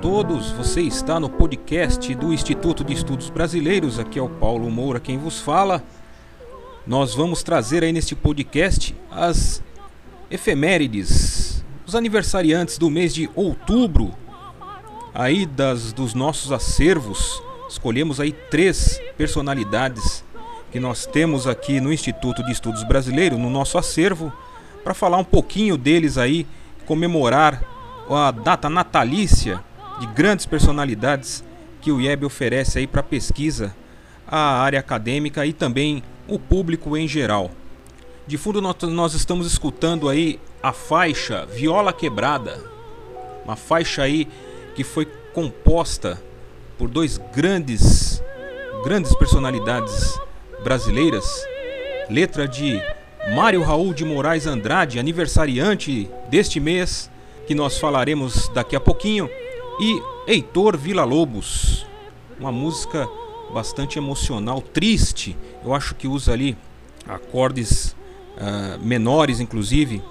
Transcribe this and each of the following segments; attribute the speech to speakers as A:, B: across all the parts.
A: Todos, você está no podcast do Instituto de Estudos Brasileiros, aqui é o Paulo Moura quem vos fala. Nós vamos trazer aí neste podcast as efemérides, os aniversariantes do mês de outubro, aí das, dos nossos acervos. Escolhemos aí três personalidades que nós temos aqui no Instituto de Estudos Brasileiros, no nosso acervo, para falar um pouquinho deles aí, comemorar a data natalícia de grandes personalidades que o IEB oferece aí para pesquisa, a área acadêmica e também o público em geral. De fundo nós estamos escutando aí a faixa Viola Quebrada, uma faixa aí que foi composta por dois grandes grandes personalidades brasileiras, letra de Mário Raul de Moraes Andrade, aniversariante deste mês, que nós falaremos daqui a pouquinho, e Heitor Villa-Lobos, uma música bastante emocional, triste. Eu acho que usa ali acordes uh, menores, inclusive,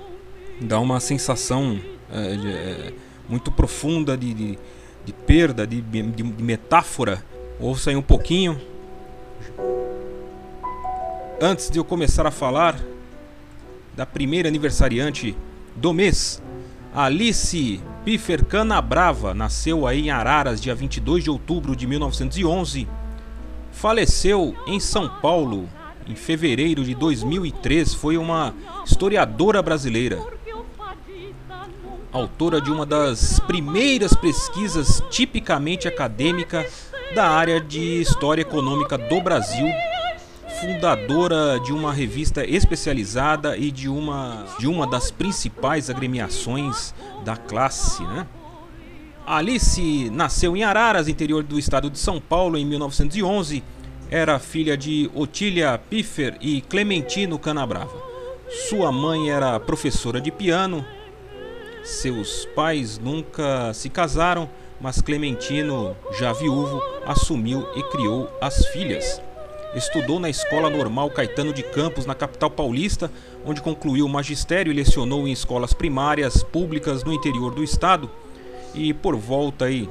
A: dá uma sensação uh, de, uh, muito profunda de, de, de perda, de, de, metáfora. Ouça aí um pouquinho. Antes de eu começar a falar da primeira aniversariante do mês, Alice Piffer Canabrava nasceu aí em Araras, dia 22 de outubro de 1911. Faleceu em São Paulo em fevereiro de 2003. Foi uma historiadora brasileira. Autora de uma das primeiras pesquisas tipicamente acadêmica da área de história econômica do Brasil fundadora de uma revista especializada e de uma, de uma das principais agremiações da classe. Né? Alice nasceu em Araras, interior do estado de São Paulo, em 1911. Era filha de Otília Piffer e Clementino Canabrava. Sua mãe era professora de piano. Seus pais nunca se casaram, mas Clementino, já viúvo, assumiu e criou as filhas. Estudou na Escola Normal Caetano de Campos, na capital paulista, onde concluiu o magistério e lecionou em escolas primárias públicas no interior do estado. E por volta aí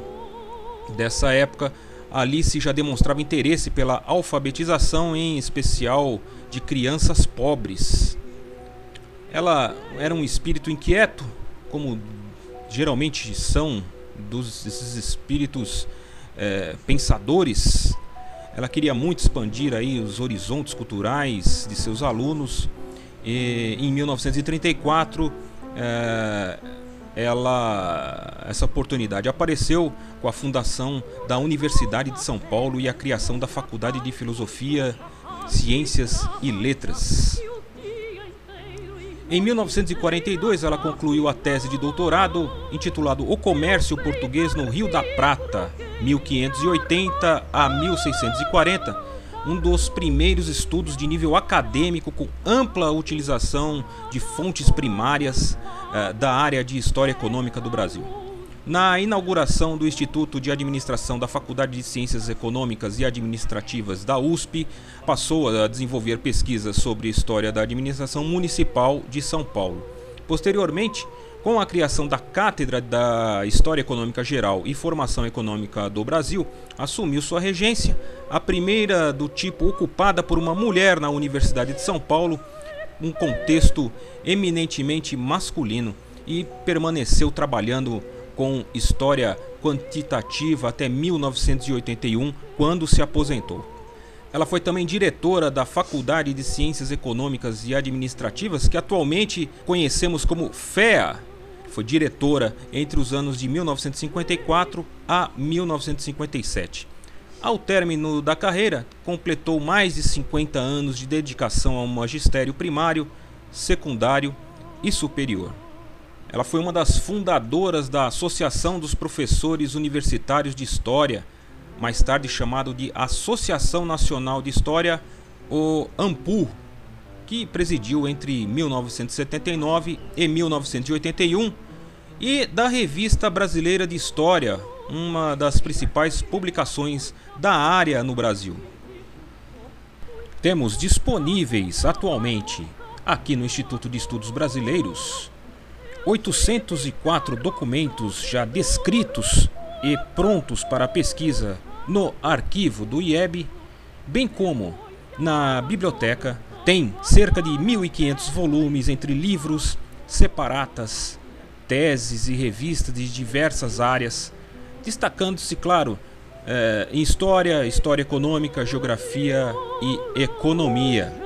A: dessa época, Alice já demonstrava interesse pela alfabetização, em especial de crianças pobres. Ela era um espírito inquieto, como geralmente são dos, espíritos é, pensadores ela queria muito expandir aí os horizontes culturais de seus alunos. E em 1934, é, ela, essa oportunidade apareceu com a fundação da Universidade de São Paulo e a criação da Faculdade de Filosofia, Ciências e Letras. Em 1942, ela concluiu a tese de doutorado intitulado O Comércio Português no Rio da Prata, 1580 a 1640, um dos primeiros estudos de nível acadêmico com ampla utilização de fontes primárias uh, da área de História Econômica do Brasil. Na inauguração do Instituto de Administração da Faculdade de Ciências Econômicas e Administrativas da USP, passou a desenvolver pesquisas sobre história da administração municipal de São Paulo. Posteriormente, com a criação da Cátedra da História Econômica Geral e Formação Econômica do Brasil, assumiu sua regência, a primeira do tipo ocupada por uma mulher na Universidade de São Paulo, um contexto eminentemente masculino, e permaneceu trabalhando com história quantitativa até 1981, quando se aposentou. Ela foi também diretora da Faculdade de Ciências Econômicas e Administrativas, que atualmente conhecemos como FEA. Foi diretora entre os anos de 1954 a 1957. Ao término da carreira, completou mais de 50 anos de dedicação ao magistério primário, secundário e superior. Ela foi uma das fundadoras da Associação dos Professores Universitários de História, mais tarde chamado de Associação Nacional de História, o AMPU, que presidiu entre 1979 e 1981, e da Revista Brasileira de História, uma das principais publicações da área no Brasil. Temos disponíveis atualmente, aqui no Instituto de Estudos Brasileiros, 804 documentos já descritos e prontos para pesquisa no arquivo do IEB, bem como na biblioteca, tem cerca de 1.500 volumes entre livros, separatas, teses e revistas de diversas áreas, destacando-se, claro, é, em história, história econômica, geografia e economia.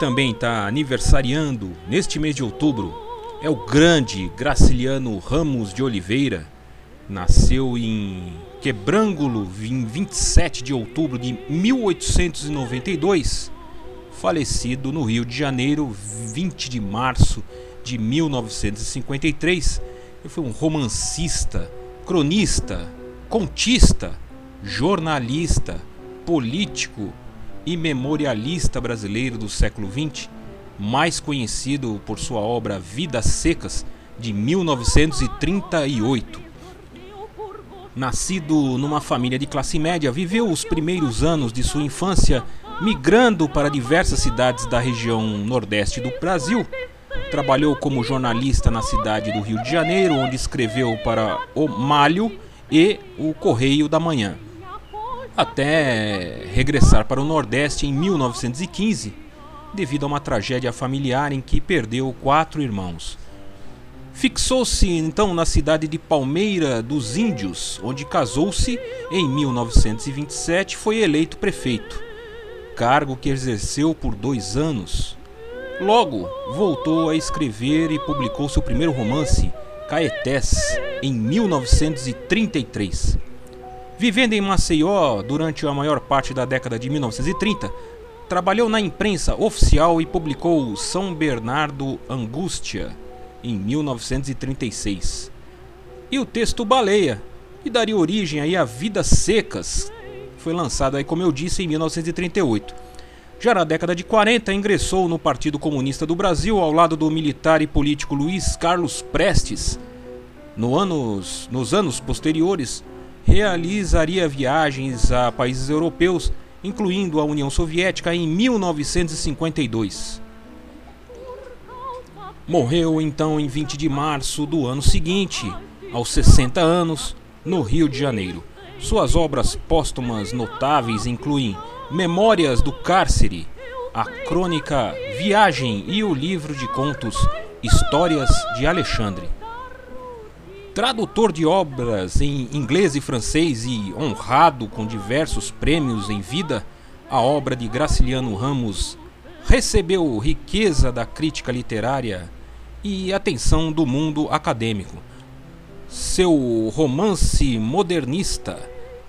A: Também está aniversariando neste mês de outubro é o grande Graciliano Ramos de Oliveira. Nasceu em Quebrângulo em 27 de outubro de 1892, falecido no Rio de Janeiro 20 de março de 1953. Ele foi um romancista, cronista, contista, jornalista, político e memorialista brasileiro do século XX, mais conhecido por sua obra Vidas Secas de 1938. Nascido numa família de classe média, viveu os primeiros anos de sua infância migrando para diversas cidades da região nordeste do Brasil. Trabalhou como jornalista na cidade do Rio de Janeiro, onde escreveu para o Malho e o Correio da Manhã. Até regressar para o Nordeste em 1915, devido a uma tragédia familiar em que perdeu quatro irmãos. Fixou-se então na cidade de Palmeira dos Índios, onde casou-se em 1927 e foi eleito prefeito, cargo que exerceu por dois anos. Logo, voltou a escrever e publicou seu primeiro romance, Caetés, em 1933. Vivendo em Maceió durante a maior parte da década de 1930, trabalhou na imprensa oficial e publicou São Bernardo Angústia, em 1936. E o texto Baleia, que daria origem aí a Vidas Secas, foi lançado aí, como eu disse, em 1938. Já na década de 40, ingressou no Partido Comunista do Brasil ao lado do militar e político Luiz Carlos Prestes. No anos, nos anos posteriores, realizaria viagens a países europeus, incluindo a União Soviética, em 1952. Morreu então em 20 de março do ano seguinte, aos 60 anos, no Rio de Janeiro. Suas obras póstumas notáveis incluem Memórias do Cárcere, a crônica Viagem e o livro de contos Histórias de Alexandre. Tradutor de obras em inglês e francês e honrado com diversos prêmios em vida, a obra de Graciliano Ramos recebeu riqueza da crítica literária e atenção do mundo acadêmico. Seu romance modernista,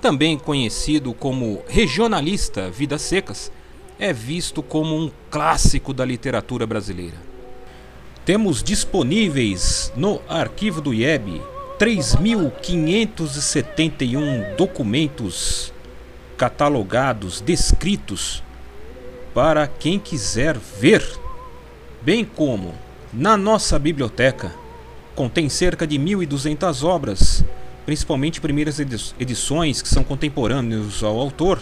A: também conhecido como regionalista Vidas Secas, é visto como um clássico da literatura brasileira. Temos disponíveis no arquivo do IEB 3.571 documentos catalogados, descritos, para quem quiser ver, bem como na nossa biblioteca contém cerca de 1.200 obras, principalmente primeiras edições que são contemporâneas ao autor,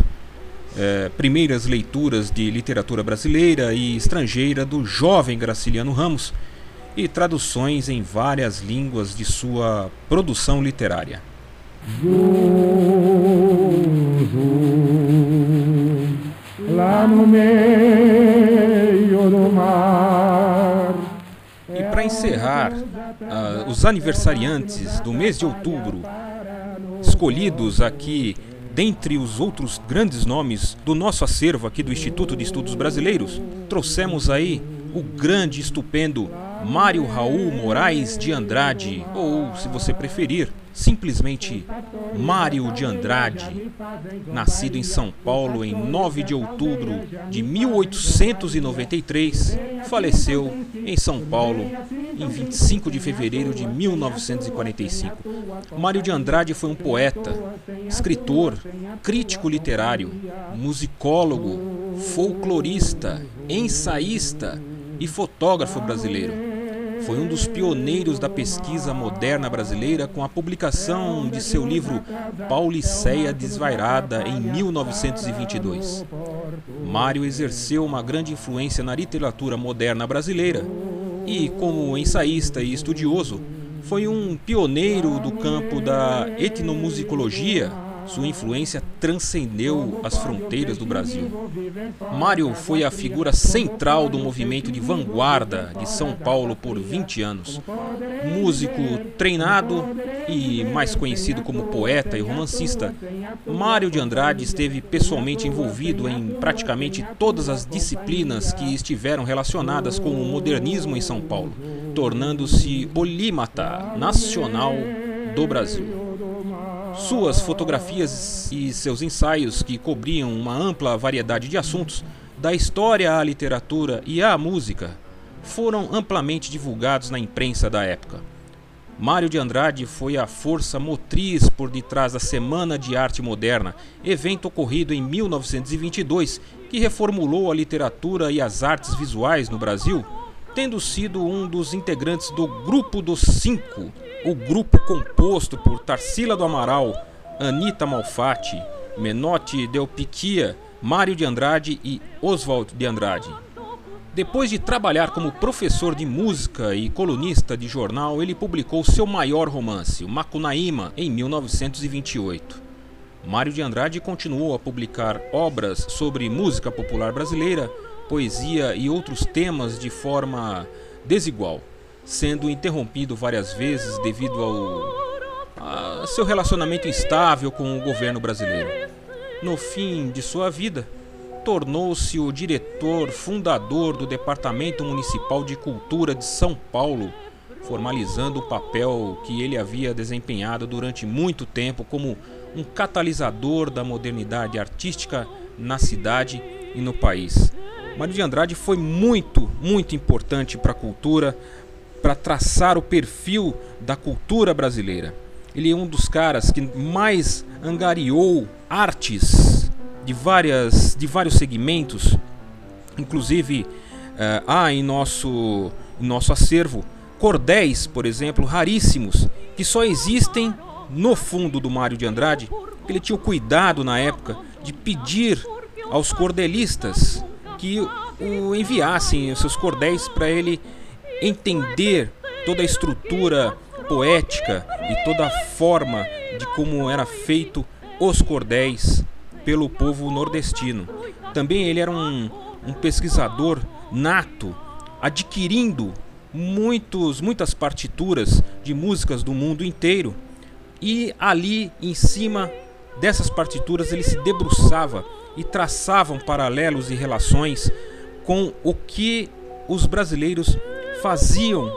A: é, primeiras leituras de literatura brasileira e estrangeira do jovem Graciliano Ramos e traduções em várias línguas de sua produção literária. lá no meio do mar e para encerrar, uh, os aniversariantes do mês de outubro, escolhidos aqui dentre os outros grandes nomes do nosso acervo aqui do Instituto de Estudos Brasileiros, trouxemos aí o grande, estupendo Mário Raul Moraes de Andrade, ou, se você preferir, simplesmente Mário de Andrade, nascido em São Paulo em 9 de outubro de 1893, faleceu em São Paulo em 25 de fevereiro de 1945. Mário de Andrade foi um poeta, escritor, crítico literário, musicólogo, folclorista, ensaísta e fotógrafo brasileiro foi um dos pioneiros da pesquisa moderna brasileira com a publicação de seu livro Pauliceia Desvairada em 1922. Mário exerceu uma grande influência na literatura moderna brasileira e, como ensaísta e estudioso, foi um pioneiro do campo da etnomusicologia sua influência transcendeu as fronteiras do Brasil. Mário foi a figura central do movimento de vanguarda de São Paulo por 20 anos. Músico treinado e mais conhecido como poeta e romancista, Mário de Andrade esteve pessoalmente envolvido em praticamente todas as disciplinas que estiveram relacionadas com o modernismo em São Paulo, tornando-se polímata nacional do Brasil. Suas fotografias e seus ensaios, que cobriam uma ampla variedade de assuntos, da história à literatura e à música, foram amplamente divulgados na imprensa da época. Mário de Andrade foi a força motriz por detrás da Semana de Arte Moderna, evento ocorrido em 1922 que reformulou a literatura e as artes visuais no Brasil, tendo sido um dos integrantes do Grupo dos Cinco, o grupo composto por Tarsila do Amaral, Anita Malfatti, Menotti Del Piquia, Mário de Andrade e Oswald de Andrade. Depois de trabalhar como professor de música e colunista de jornal, ele publicou seu maior romance, o Macunaíma, em 1928. Mário de Andrade continuou a publicar obras sobre música popular brasileira, poesia e outros temas de forma desigual sendo interrompido várias vezes devido ao seu relacionamento instável com o governo brasileiro. No fim de sua vida, tornou-se o diretor fundador do Departamento Municipal de Cultura de São Paulo, formalizando o papel que ele havia desempenhado durante muito tempo como um catalisador da modernidade artística na cidade e no país. Mário de Andrade foi muito, muito importante para a cultura, para traçar o perfil da cultura brasileira. Ele é um dos caras que mais angariou artes de, várias, de vários segmentos, inclusive uh, há em nosso, em nosso acervo cordéis, por exemplo, raríssimos, que só existem no fundo do Mário de Andrade. Ele tinha o cuidado na época de pedir aos cordelistas que o enviassem os seus cordéis para ele entender toda a estrutura poética e toda a forma de como era feito os cordéis pelo povo nordestino. Também ele era um, um pesquisador nato, adquirindo muitos, muitas partituras de músicas do mundo inteiro e ali em cima dessas partituras ele se debruçava e traçavam paralelos e relações com o que os brasileiros faziam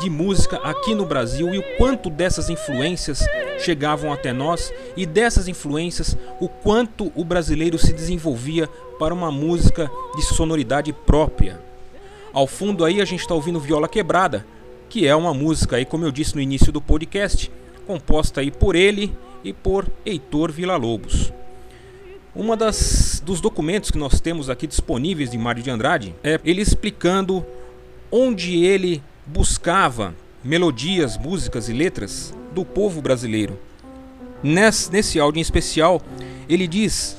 A: de música aqui no Brasil e o quanto dessas influências chegavam até nós e dessas influências o quanto o brasileiro se desenvolvia para uma música de sonoridade própria. Ao fundo aí a gente está ouvindo Viola Quebrada, que é uma música aí, como eu disse no início do podcast, composta aí por ele e por Heitor Villa-Lobos. Uma das dos documentos que nós temos aqui disponíveis de Mário de Andrade é ele explicando onde ele buscava melodias, músicas e letras do povo brasileiro. Nesse, nesse áudio em especial, ele diz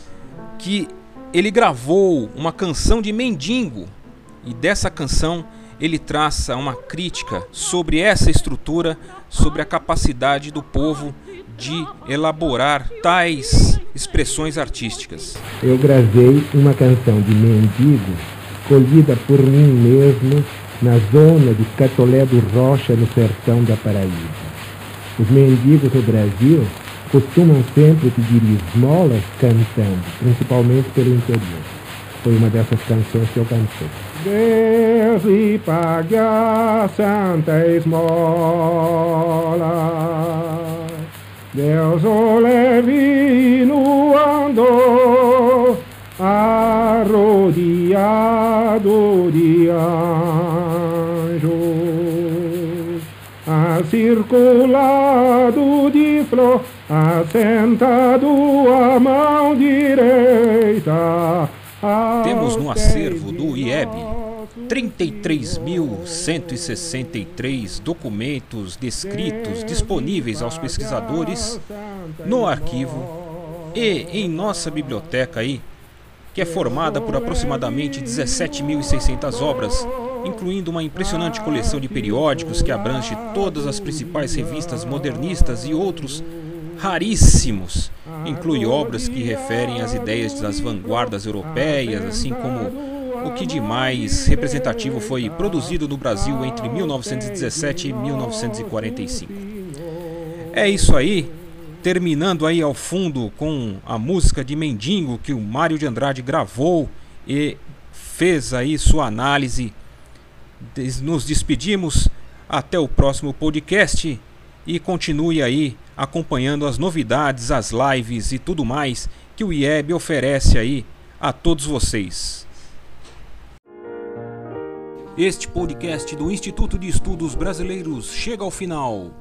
A: que ele gravou uma canção de mendigo e dessa canção ele traça uma crítica sobre essa estrutura, sobre a capacidade do povo de elaborar tais expressões artísticas.
B: Eu gravei uma canção de mendigo colhida por mim mesmo na zona de Catolé do Rocha, no sertão da Paraíba. Os mendigos no Brasil costumam sempre pedir esmolas cantando, principalmente pelo interior. Foi uma dessas canções que eu cantei. Deus lhe pague a santa esmola, Deus o leve de anjos, acirculado de flor, assentado a mão direita.
A: Temos no acervo do IEB 33.163 documentos descritos disponíveis aos pesquisadores no arquivo e em nossa biblioteca aí, que é formada por aproximadamente 17.600 obras, incluindo uma impressionante coleção de periódicos que abrange todas as principais revistas modernistas e outros raríssimos inclui obras que referem às ideias das vanguardas europeias, assim como o que de mais representativo foi produzido no Brasil entre 1917 e 1945. É isso aí, terminando aí ao fundo com a música de Mendigo que o Mário de Andrade gravou e fez aí sua análise. Nos despedimos até o próximo podcast e continue aí acompanhando as novidades, as lives e tudo mais que o IEB oferece aí a todos vocês. Este podcast do Instituto de Estudos Brasileiros chega ao final.